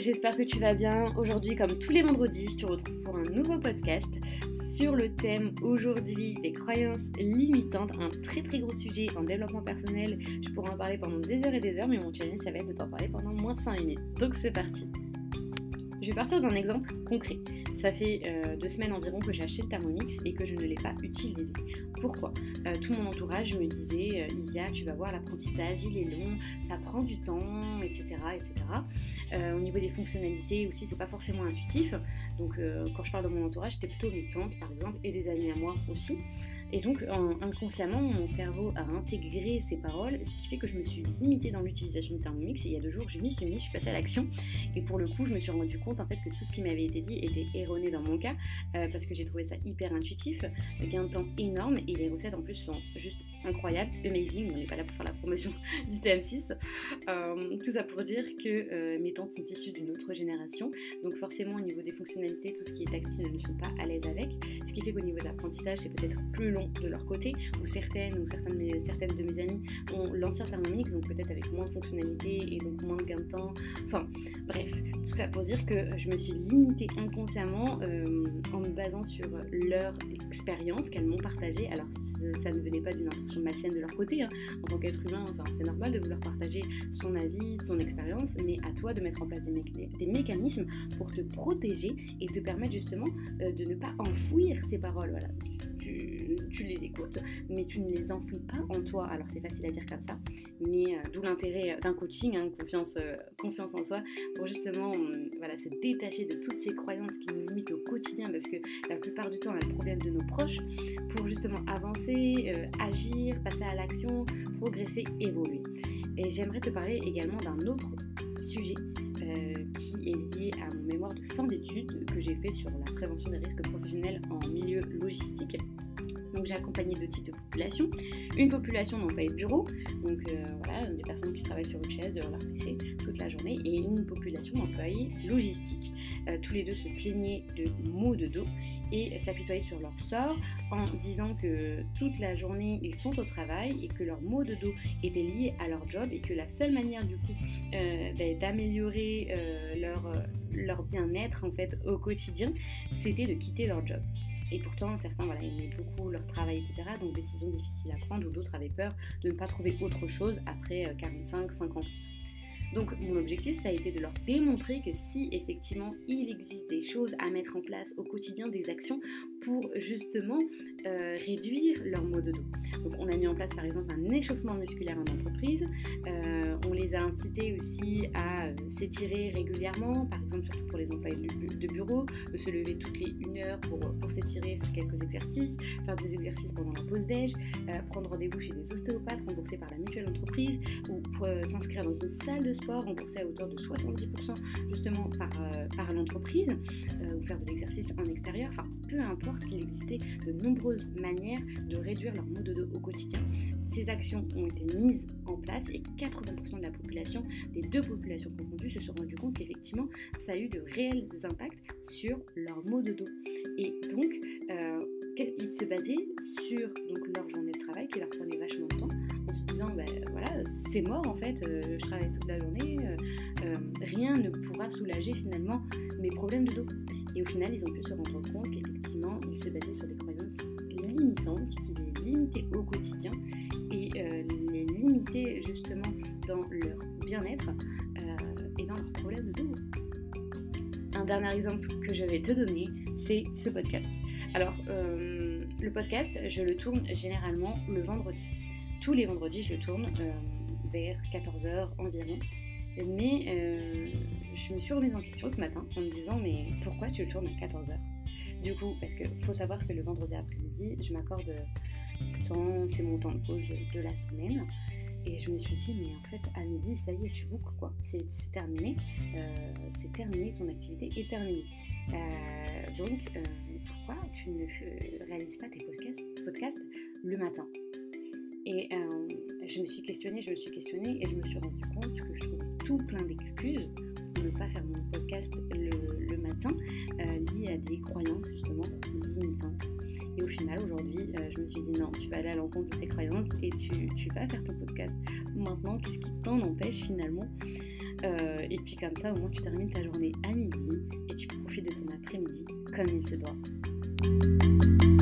j'espère que tu vas bien. Aujourd'hui, comme tous les vendredis, je te retrouve pour un nouveau podcast sur le thème aujourd'hui des croyances limitantes, un très très gros sujet en développement personnel. Je pourrais en parler pendant des heures et des heures, mais mon challenge, ça va être de t'en parler pendant moins de 5 minutes. Donc c'est parti. Je vais partir d'un exemple concret. Ça fait euh, deux semaines environ que j'ai acheté le Thermomix et que je ne l'ai pas utilisé. Pourquoi? Euh, Tout mon entourage me disait euh, tu vas voir, l'apprentissage il est long, ça prend du temps, etc. etc. au niveau des fonctionnalités aussi, c'est pas forcément intuitif. Donc quand je parle de mon entourage, c'était plutôt mes tantes par exemple et des amis à moi aussi. Et donc, inconsciemment, mon cerveau a intégré ces paroles, ce qui fait que je me suis limitée dans l'utilisation de Thermomix. Et il y a deux jours, je m'y suis mis, je suis passée à l'action. Et pour le coup, je me suis rendu compte en fait que tout ce qui m'avait été dit était erroné dans mon cas, euh, parce que j'ai trouvé ça hyper intuitif, gain de temps énorme, et les recettes en plus sont juste incroyables, amazing. On n'est pas là pour faire la promotion du TM6. Euh, tout ça pour dire que euh, mes tantes sont issues d'une autre génération, donc forcément au niveau des fonctionnalités, tout ce qui est tactile, elles ne sont pas à l'aise avec. Ce qui fait qu'au niveau de l'apprentissage, c'est peut-être plus long de leur côté, ou certaines ou certaines de mes, amies ont l'ancien Thermomix, donc peut-être avec moins de fonctionnalités et donc moins de gain de temps. Enfin, bref, tout ça pour dire que je me suis limitée inconsciemment euh, en me basant sur leur expérience qu'elles m'ont partagée. Alors, ça ne venait pas d'une intention malsaine de leur côté. Hein. En tant qu'être humain, c'est normal de vouloir partager son avis, son expérience, mais à toi de mettre en place des, des mécanismes pour te protéger et te permettre justement euh, de ne pas enfouir ces paroles. Voilà tu, les écoutes, mais tu ne les enfouis pas en toi. Alors c'est facile à dire comme ça, mais euh, d'où l'intérêt d'un coaching, hein, confiance, euh, confiance en soi, pour justement voilà, se détacher de toutes ces croyances qui nous limitent au quotidien, parce que la plupart du temps elles proviennent de nos proches, pour justement avancer, euh, agir, passer à l'action, progresser, évoluer. Et j'aimerais te parler également d'un autre sujet qui est lié à mon mémoire de fin d'études que j'ai fait sur la prévention des risques professionnels en milieu logistique. Donc j'ai accompagné deux types de populations. Une population d'employés de bureau, donc euh, voilà, des personnes qui travaillent sur une chaise devant leur PC toute la journée, et une population d'employés logistiques. Euh, tous les deux se plaignaient de maux de dos et s'apitoyaient sur leur sort en disant que toute la journée ils sont au travail et que leurs maux de dos étaient liés à leur job et que la seule manière du coup euh, ben, d'améliorer leur, leur bien-être en fait au quotidien c'était de quitter leur job. Et pourtant, certains aimaient beaucoup leur travail, etc. Donc décision difficile à prendre, ou d'autres avaient peur de ne pas trouver autre chose après 45, euh, 50 ans. Donc mon objectif, ça a été de leur démontrer que si effectivement il existe des choses à mettre en place au quotidien, des actions pour justement euh, réduire leur maux de dos. Donc on a mis en place par exemple un échauffement musculaire en entreprise, euh, on les a incités aussi à euh, s'étirer régulièrement, par exemple surtout pour les employés de, bureau, de se lever toutes les une heure pour, pour s'étirer, faire quelques exercices, faire des exercices pendant la pause déj, prendre rendez-vous chez des ostéopathes remboursés par la mutuelle entreprise ou s'inscrire dans une salle de sport remboursée à hauteur de 70% justement par, par l'entreprise ou faire de l'exercice en extérieur, enfin peu importe qu'il existait de nombreuses manières de réduire leur maux de dos au quotidien. Ces actions ont été mises en place et 80% de la population, des deux populations confondues, se sont rendues compte qu'effectivement, ça a eu de réels impacts sur leur maux de dos. Et donc, euh, ils se basaient sur donc, leur journée de travail qui leur prenait vachement de temps c'est mort en fait, euh, je travaille toute la journée, euh, rien ne pourra soulager finalement mes problèmes de dos. Et au final, ils ont pu se rendre compte qu'effectivement, ils se basaient sur des croyances limitantes qui les limitaient au quotidien et euh, les limitaient justement dans leur bien-être euh, et dans leurs problèmes de dos. Un dernier exemple que je vais te donner, c'est ce podcast. Alors, euh, le podcast, je le tourne généralement le vendredi. Tous les vendredis, je le tourne vers 14h environ. Mais je me suis remise en question ce matin en me disant mais pourquoi tu le tournes à 14h Du coup, parce qu'il faut savoir que le vendredi après-midi, je m'accorde du temps, c'est mon temps de pause de la semaine. Et je me suis dit, mais en fait, à midi, ça y est, tu bookes quoi. C'est terminé. Euh, c'est terminé, ton activité est terminée. Euh, donc, euh, pourquoi tu ne réalises pas tes podcasts, podcasts le matin? Et je me suis questionnée, je me suis questionnée et je me suis rendu compte que je trouvais tout plein d'excuses ne pas faire mon podcast le, matin, euh, lié à des croyances justement limitantes. Et au final, aujourd'hui, euh, je me suis dit non, tu vas aller à l'encontre de ces croyances et tu, vas faire ton podcast. Maintenant, qu'est-ce qui t'en empêche finalement Euh, et puis comme ça, au moins, tu termines ta journée à midi et tu profites de ton après-midi comme il se doit.